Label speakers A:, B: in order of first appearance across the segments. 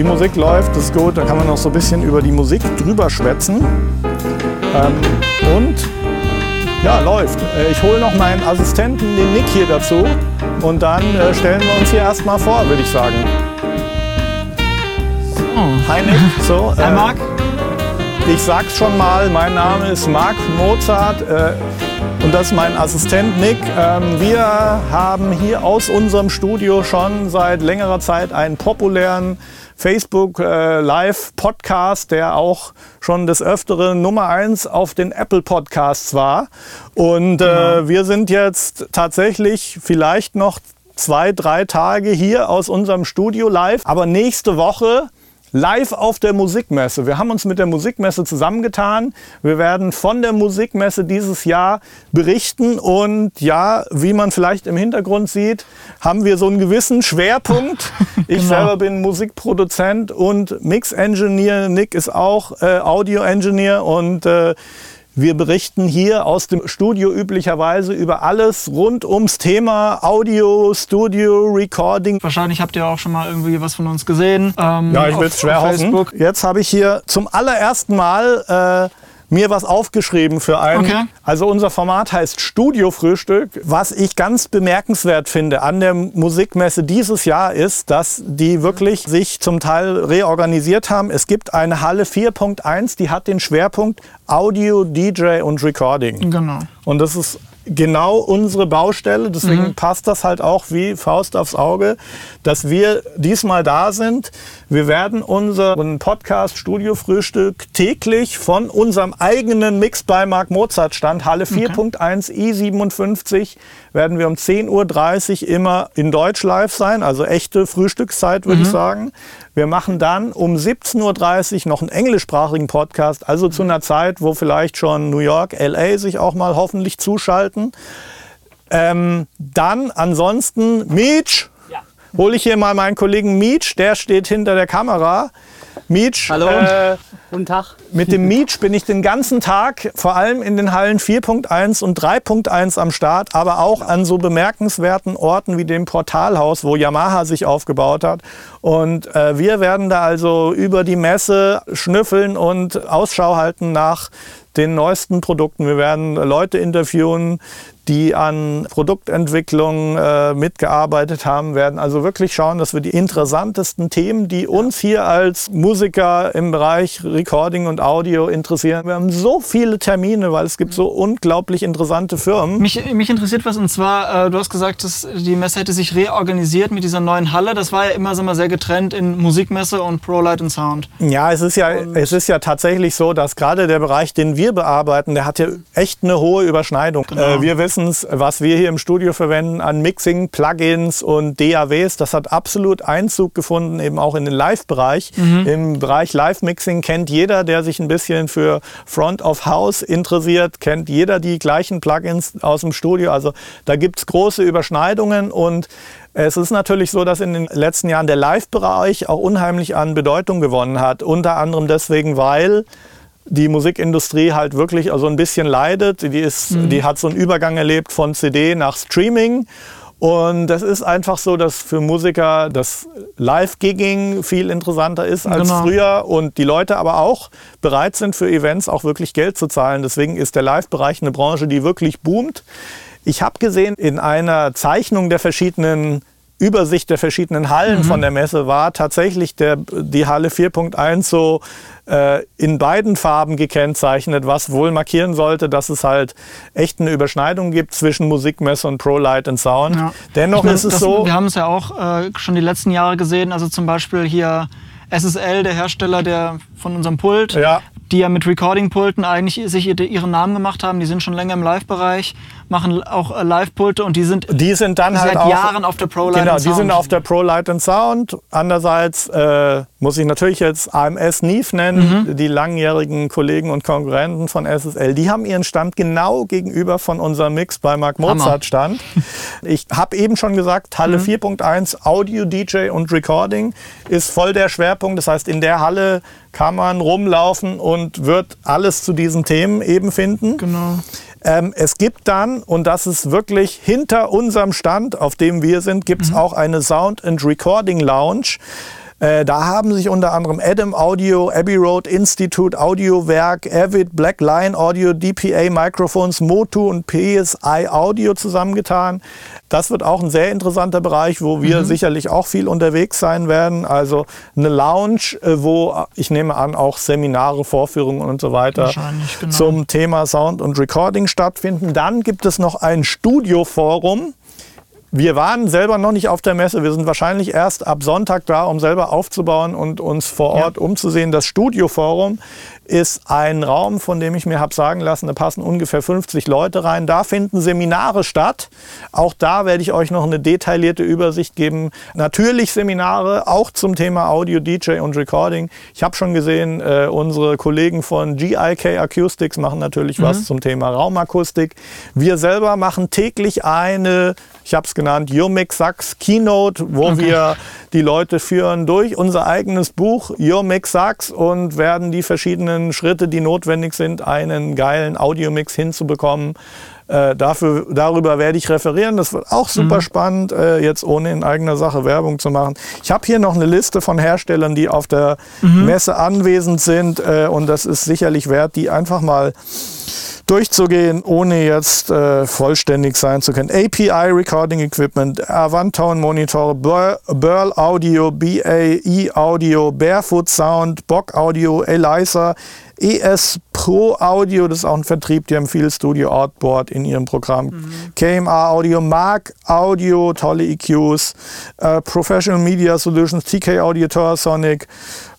A: Die Musik läuft, das ist gut. Da kann man noch so ein bisschen über die Musik drüber schwätzen. Ähm, und ja, läuft. Äh, ich hole noch meinen Assistenten, den Nick, hier dazu. Und dann äh, stellen wir uns hier erstmal vor, würde ich sagen.
B: So.
A: Hi Nick. So,
B: Hi
A: äh,
B: Marc.
A: Ich sag's schon mal, mein Name ist Marc Mozart äh, und das ist mein Assistent Nick. Ähm, wir haben hier aus unserem Studio schon seit längerer Zeit einen populären Facebook äh, Live Podcast, der auch schon des Öfteren Nummer eins auf den Apple Podcasts war. Und äh, wir sind jetzt tatsächlich vielleicht noch zwei, drei Tage hier aus unserem Studio live. Aber nächste Woche live auf der Musikmesse. Wir haben uns mit der Musikmesse zusammengetan. Wir werden von der Musikmesse dieses Jahr berichten und ja, wie man vielleicht im Hintergrund sieht, haben wir so einen gewissen Schwerpunkt. Ich
B: Genau.
A: selber bin Musikproduzent und Mix-Engineer. Nick ist auch äh, Audio-Engineer und äh, wir berichten hier aus dem Studio üblicherweise über alles rund ums Thema Audio, Studio, Recording.
B: Wahrscheinlich habt ihr auch schon mal irgendwie was von uns gesehen. ähm,
A: Ja, ich will es schwer
B: auf
A: hoffen.
B: Facebook.
A: Jetzt habe ich hier zum allerersten Mal äh, mir was aufgeschrieben für einen.
B: Okay.
A: Also unser Format heißt Studio-Frühstück. Was ich ganz bemerkenswert finde an der Musikmesse dieses Jahr ist, dass die wirklich sich zum Teil reorganisiert haben. Es gibt eine Halle 4.1, die hat den Schwerpunkt Audio, DJ und Recording.
B: Genau.
A: Und das ist genau unsere Baustelle. Deswegen
B: Mhm.
A: passt das halt auch wie Faust aufs Auge, dass wir diesmal da sind. Wir werden unseren Podcast Studio Frühstück täglich von unserem eigenen Mix bei Mark Mozart Stand, Halle 4.1 I57, werden wir um 10.30 Uhr immer in Deutsch live sein, also echte Frühstückszeit, würde ich sagen. Wir machen dann um 17.30 Uhr noch einen englischsprachigen Podcast, also zu einer Zeit, wo vielleicht schon New York, LA sich auch mal hoffentlich zuschalten. Ähm, dann ansonsten Meech. Hole ich hier mal meinen Kollegen Meech, der steht hinter der Kamera. Meech,
C: Hallo.
A: Äh,
C: Guten Tag.
A: mit dem Meech bin ich den ganzen Tag, vor allem in den Hallen 4.1 und 3.1 am Start, aber auch an so bemerkenswerten Orten wie dem Portalhaus, wo Yamaha sich aufgebaut hat. Und äh, wir werden da also über die Messe schnüffeln und Ausschau halten nach den neuesten Produkten. Wir werden Leute interviewen, die an Produktentwicklung äh, mitgearbeitet haben, werden also wirklich schauen, dass wir die interessantesten Themen, die uns hier als Musiker im Bereich Recording und Audio interessieren. Wir haben so viele Termine, weil es gibt so unglaublich interessante Firmen.
B: Mich, mich interessiert was und zwar, äh, du hast gesagt, dass die Messe hätte sich reorganisiert mit dieser neuen Halle. Das war ja immer so mal sehr getrennt in Musikmesse und Pro Light and Sound.
A: Ja, es ist ja, es ist ja tatsächlich so, dass gerade der Bereich, den wir bearbeiten, der hat ja echt eine hohe Überschneidung. Äh, wir wissen es, was wir hier im Studio verwenden an Mixing, Plugins und DAWs, das hat absolut Einzug gefunden, eben auch in den Live-Bereich. Im Bereich Live-Mixing kennt jeder, der sich ein bisschen für Front of House interessiert, kennt jeder die gleichen Plugins aus dem Studio. Also da gibt's große Überschneidungen und es ist natürlich so, dass in den letzten Jahren der Live-Bereich auch unheimlich an Bedeutung gewonnen hat. Unter anderem deswegen, weil die Musikindustrie halt wirklich also ein bisschen leidet. Die, ist, die hat so einen Übergang erlebt von CD nach Streaming. Und das ist einfach so, dass für Musiker das Live-Gigging viel interessanter ist als
B: Genau.
A: früher und die Leute aber auch bereit sind für Events auch wirklich Geld zu zahlen. Deswegen ist der Live-Bereich eine Branche, die wirklich boomt. Ich habe gesehen, in einer Zeichnung der verschiedenen Übersicht der verschiedenen Hallen von der Messe war tatsächlich der, die Halle 4.1 so äh, in beiden Farben gekennzeichnet, was wohl markieren sollte, dass es halt echt eine Überschneidung gibt zwischen Musikmesse und Pro Light and Sound.
B: Ja.
A: Dennoch
B: meine,
A: ist es
B: das,
A: so.
B: Wir haben es ja auch äh, schon die letzten Jahre gesehen. Also zum Beispiel hier SSL, der Hersteller der, von unserem Pult,
A: Ja.
B: Die ja mit Recording-Pulten eigentlich sich ihre- ihren Namen gemacht haben. Die sind schon länger im Live-Bereich, machen auch äh, Live-Pulte und die sind
A: Die sind dann
B: seit
A: halt auch
B: Jahren auf der Pro Light
A: Genau, die sind auf der Pro Light and Sound. Andererseits äh, muss ich natürlich jetzt AMS Neve nennen,
B: Mhm.
A: die langjährigen Kollegen und Konkurrenten von SSL. Die haben ihren Stand genau gegenüber von unserem Mix bei Mark Mozart Stand. Ich habe eben schon gesagt, Halle
B: Mhm.
A: 4.1 Audio, DJ und Recording ist voll der Schwerpunkt. Das heißt, in der Halle kann man rumlaufen und wird alles zu diesen Themen eben finden.
B: Genau.
A: Ähm, es gibt dann, und das ist wirklich hinter unserem Stand, auf dem wir sind, gibt es auch eine Sound and Recording Lounge. Äh, da haben sich unter anderem Adam Audio, Abbey Road Institute, Audiowerk, Avid, Black Lion Audio, DPA Microphones, Motu und PSI Audio zusammengetan. Das wird auch ein sehr interessanter Bereich, wo wir mhm. sicherlich auch viel unterwegs sein werden. Also eine Lounge, äh, wo ich nehme an, auch Seminare, Vorführungen und so weiter genau. zum Thema Sound und Recording stattfinden. Dann gibt es noch ein Studioforum wir waren selber noch nicht auf der Messe. Wir sind wahrscheinlich erst ab Sonntag da, um selber aufzubauen und uns vor Ort ja. umzusehen. Das Studioforum ist ein Raum, von dem ich mir habe sagen lassen, da passen ungefähr 50 Leute rein. Da finden Seminare statt. Auch da werde ich euch noch eine detaillierte Übersicht geben. Natürlich Seminare, auch zum Thema Audio, DJ und Recording. Ich habe schon gesehen, äh, unsere Kollegen von GIK Acoustics machen natürlich mhm. was zum Thema Raumakustik. Wir selber machen täglich eine ich habe es genannt, Your Mix Sucks Keynote, wo okay. wir die Leute führen durch unser eigenes Buch Your Mix Sucks und werden die verschiedenen Schritte, die notwendig sind, einen geilen Audiomix hinzubekommen. Äh, dafür, darüber werde ich referieren. Das wird auch super mhm. spannend, äh, jetzt ohne in eigener Sache Werbung zu machen. Ich habe hier noch eine Liste von Herstellern, die auf der mhm. Messe anwesend sind. Äh, und das ist sicherlich wert, die einfach mal durchzugehen, ohne jetzt äh, vollständig sein zu können. API Recording Equipment, Avantone Monitore, Burl Audio, BAE Audio, Barefoot Sound, Bock Audio, Eliza, ES Pro Audio, das ist auch ein Vertrieb, die haben viel Studio Outboard in ihrem Programm. Mhm. KMA Audio, Mark Audio, tolle EQs, äh, Professional Media Solutions, TK Audio, Torsonic,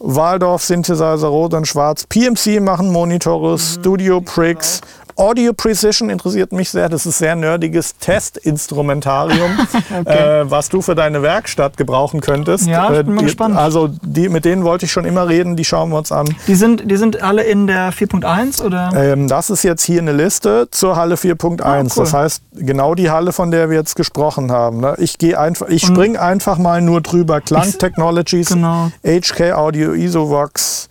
A: Waldorf Synthesizer Rot und Schwarz, PMC machen Monitore, mhm. Studio Pricks, Audio Precision interessiert mich sehr. Das ist sehr nerdiges Testinstrumentarium, okay. äh, was du für deine Werkstatt gebrauchen könntest.
B: Ja, ich bin mal
A: äh,
B: gespannt.
A: Also die, mit denen wollte ich schon immer reden. Die schauen wir uns an.
B: Die sind, die sind alle in der 4.1 oder?
A: Ähm, das ist jetzt hier eine Liste zur Halle 4.1. Ah, cool. Das heißt genau die Halle, von der wir jetzt gesprochen haben. Ne? Ich gehe einfach, ich springe einfach mal nur drüber. Klang Technologies, genau. HK Audio, Isovox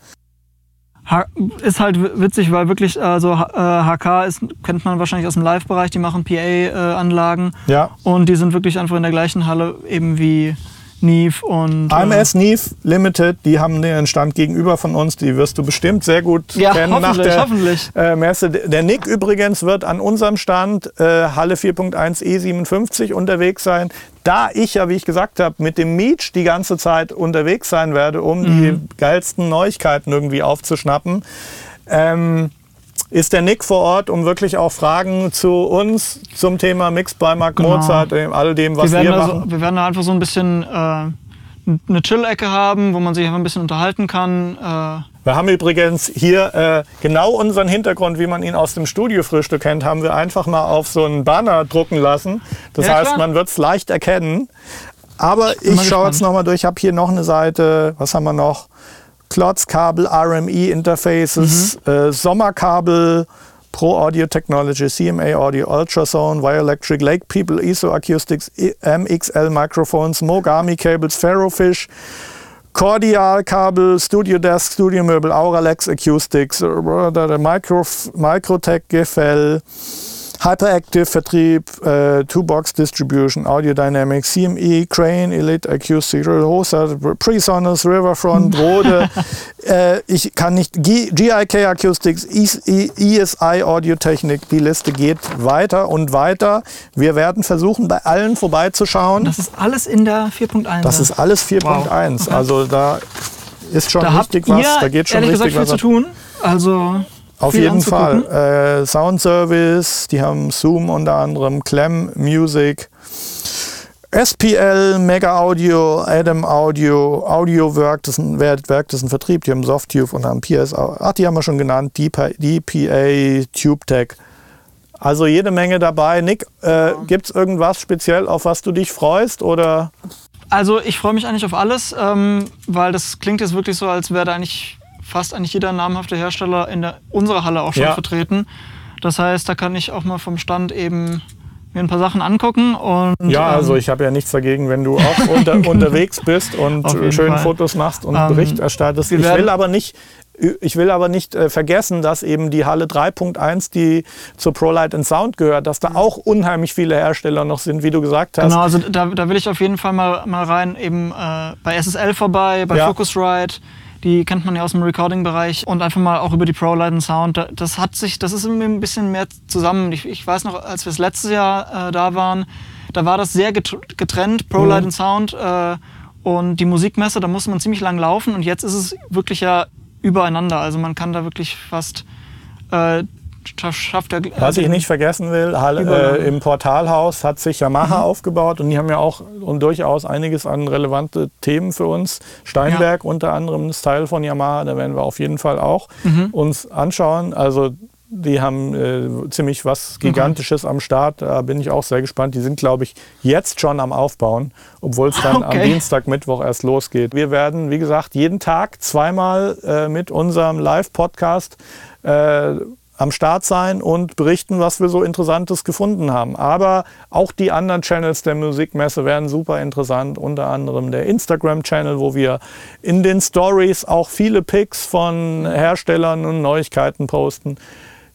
B: ist halt witzig, weil wirklich, also HK ist, kennt man wahrscheinlich aus dem Live-Bereich, die machen PA-Anlagen.
A: ja.
B: Und die sind wirklich einfach in der gleichen Halle eben wie Neve und.
A: AMS äh, Neve Limited, die haben den Stand gegenüber von uns, die wirst du bestimmt sehr gut
B: ja,
A: kennen
B: nach
A: der
B: hoffentlich.
A: Äh, Messe. Der Nick übrigens wird an unserem Stand äh, Halle 4.1 E57 unterwegs sein. Da ich ja, wie ich gesagt habe, mit dem Meech die ganze Zeit unterwegs sein werde, um mhm. die geilsten Neuigkeiten irgendwie aufzuschnappen. Ähm, ist der Nick vor Ort, um wirklich auch Fragen zu uns zum Thema Mix bei Mark genau. Mozart, all dem, was wir, wir machen.
B: Also, wir werden da einfach so ein bisschen äh, eine Chill-Ecke haben, wo man sich einfach ein bisschen unterhalten kann. Äh
A: wir haben übrigens hier äh, genau unseren Hintergrund, wie man ihn aus dem Studiofrühstück kennt, haben wir einfach mal auf so einen Banner drucken lassen. Das ja, heißt, klar. man wird es leicht erkennen. Aber ich, ich schaue jetzt nochmal durch. Ich habe hier noch eine Seite. Was haben wir noch? Klotzkabel, RME-Interfaces, mhm. äh, Sommerkabel, Pro Audio Technology, CMA Audio, Ultrasound, Electric, Lake People, ISO Acoustics, MXL Microphones, Mogami Cables, Ferrofish, Cordial Kabel, Studio Desk, Studio Möbel, Auralex Acoustics, Micro, Microtech GFL, Hyperactive Vertrieb, äh, Two-Box Distribution, Audio Dynamics, CME, Crane, Elite Acoustic, Hosa, Presonus, Riverfront, Rode. äh, ich kann nicht, G GIK Acoustics, ESI Audio Technik, die Liste geht weiter und weiter. Wir werden versuchen, bei allen vorbeizuschauen.
B: Das ist alles in der 4.1.
A: Das ist alles 4.1. Wow. Okay. Also da ist schon da richtig was, da geht schon richtig
B: gesagt, was. Viel zu tun. Also
A: auf jeden Fall. Äh, Sound Service, die haben Zoom unter anderem, Clem Music, SPL, Mega Audio, Adam Audio, Audiowork, das ist ein Werk, das ist ein Vertrieb, die haben Softtube und haben PS, ach, die haben wir schon genannt, DPA, DPA TubeTech. Also jede Menge dabei. Nick, äh, gibt es irgendwas speziell, auf was du dich freust? Oder?
B: Also ich freue mich eigentlich auf alles, ähm, weil das klingt jetzt wirklich so, als wäre da eigentlich fast eigentlich jeder namhafte Hersteller in der, unserer Halle auch schon ja. vertreten. Das heißt, da kann ich auch mal vom Stand eben mir ein paar Sachen angucken. Und,
A: ja, also ähm, ich habe ja nichts dagegen, wenn du auch unter, unterwegs bist und schönen Fall. Fotos machst und ähm, Bericht erstattest. Ich will aber nicht Ich will aber nicht äh, vergessen, dass eben die Halle 3.1, die zur ProLight and Sound gehört, dass da auch unheimlich viele Hersteller noch sind, wie du gesagt hast.
B: Genau, also da, da will ich auf jeden Fall mal, mal rein, eben äh, bei SSL vorbei, bei ja. Focusrite. Die kennt man ja aus dem Recording-Bereich und einfach mal auch über die ProLight and Sound. Das hat sich, das ist ein bisschen mehr zusammen. Ich, ich weiß noch, als wir das letzte Jahr äh, da waren, da war das sehr getrennt, ProLight mhm. and Sound äh, und die Musikmesse. Da musste man ziemlich lang laufen und jetzt ist es wirklich ja übereinander. Also man kann da wirklich fast äh, schafft er.
A: Was ich nicht vergessen will, Halle, äh, im Portalhaus hat sich Yamaha mhm. aufgebaut und die haben ja auch und durchaus einiges an relevante Themen für uns. Steinberg ja. unter anderem ist Teil von Yamaha, da werden wir auf jeden Fall auch mhm. uns anschauen. Also die haben äh, ziemlich was Gigantisches okay. am Start. Da bin ich auch sehr gespannt. Die sind, glaube ich, jetzt schon am Aufbauen, obwohl es dann okay. am Dienstag, Mittwoch erst losgeht. Wir werden, wie gesagt, jeden Tag zweimal äh, mit unserem Live-Podcast äh, am Start sein und berichten, was wir so Interessantes gefunden haben. Aber auch die anderen Channels der Musikmesse werden super interessant, unter anderem der Instagram-Channel, wo wir in den Stories auch viele Pics von Herstellern und Neuigkeiten posten.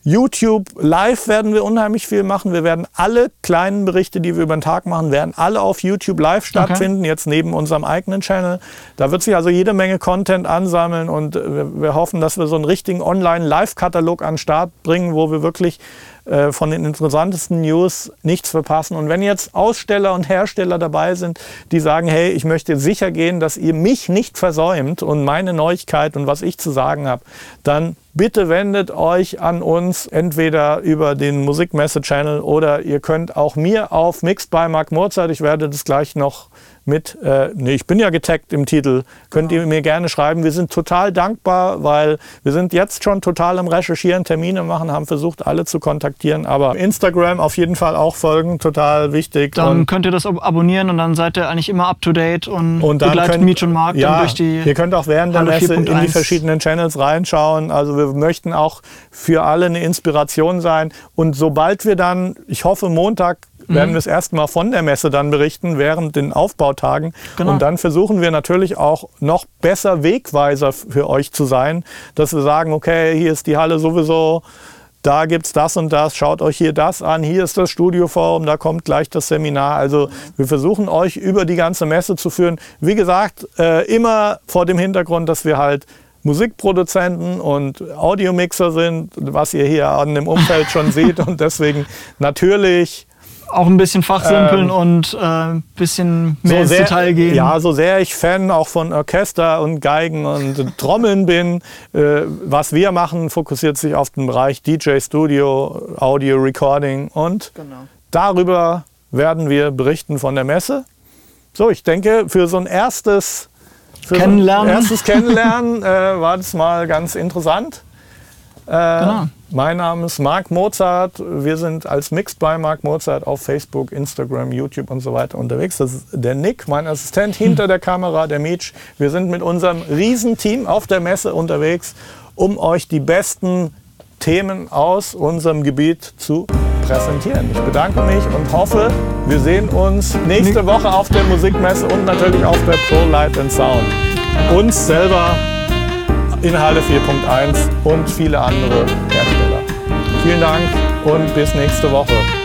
A: YouTube live werden wir unheimlich viel machen. Wir werden alle kleinen Berichte, die wir über den Tag machen, werden alle auf YouTube live stattfinden, okay. jetzt neben unserem eigenen Channel. Da wird sich also jede Menge Content ansammeln und wir, wir hoffen, dass wir so einen richtigen Online-Live-Katalog an den Start bringen, wo wir wirklich äh, von den interessantesten News nichts verpassen. Und wenn jetzt Aussteller und Hersteller dabei sind, die sagen, hey, ich möchte sicher gehen, dass ihr mich nicht versäumt und meine Neuigkeit und was ich zu sagen habe, dann bitte wendet euch an uns entweder über den Musikmesse-Channel oder ihr könnt auch mir auf Mixed by Mark Mozart, ich werde das gleich noch mit, äh, nee, ich bin ja getaggt im Titel, könnt ihr mir gerne schreiben. Wir sind total dankbar, weil wir sind jetzt schon total am Recherchieren, Termine machen, haben versucht, alle zu kontaktieren. Aber Instagram auf jeden Fall auch folgen, total wichtig.
B: Dann und könnt ihr das abonnieren und dann seid ihr eigentlich immer up to date und, und dann begleitet Meet und Markt
A: ja,
B: durch die.
A: Ihr könnt auch während der Messe in die verschiedenen Channels reinschauen. Also wir möchten auch für alle eine Inspiration sein. Und sobald wir dann, ich hoffe, Montag werden mhm. wir es erstmal von der Messe dann berichten während den Aufbautagen. Genau. Und dann versuchen wir natürlich auch noch besser Wegweiser für euch zu sein, dass wir sagen, okay, hier ist die Halle sowieso da gibt es das und das, schaut euch hier das an, hier ist das Studioforum, da kommt gleich das Seminar. Also wir versuchen euch über die ganze Messe zu führen. Wie gesagt, äh, immer vor dem Hintergrund, dass wir halt Musikproduzenten und Audiomixer sind, was ihr hier an dem Umfeld schon seht und deswegen natürlich
B: auch ein bisschen fachsimpeln ähm, und ein äh, bisschen mehr so ins sehr, Detail gehen.
A: Ja, so sehr ich Fan auch von Orchester und Geigen und Trommeln bin, äh, was wir machen, fokussiert sich auf den Bereich DJ Studio, Audio Recording und genau. darüber werden wir berichten von der Messe. So, ich denke, für so ein erstes
B: Kennenlernen,
A: so erstes Kennenlernen äh, war das mal ganz interessant. Äh, genau. Mein Name ist Marc Mozart. Wir sind als Mixed by Marc Mozart auf Facebook, Instagram, YouTube und so weiter unterwegs. Das ist der Nick, mein Assistent hinter der Kamera, der Meech. Wir sind mit unserem Riesenteam auf der Messe unterwegs, um euch die besten Themen aus unserem Gebiet zu präsentieren. Ich bedanke mich und hoffe, wir sehen uns nächste Woche auf der Musikmesse und natürlich auf der Pro Light and Sound. Uns selber in Halle 4.1 und viele andere Hersteller. Vielen Dank und bis nächste Woche.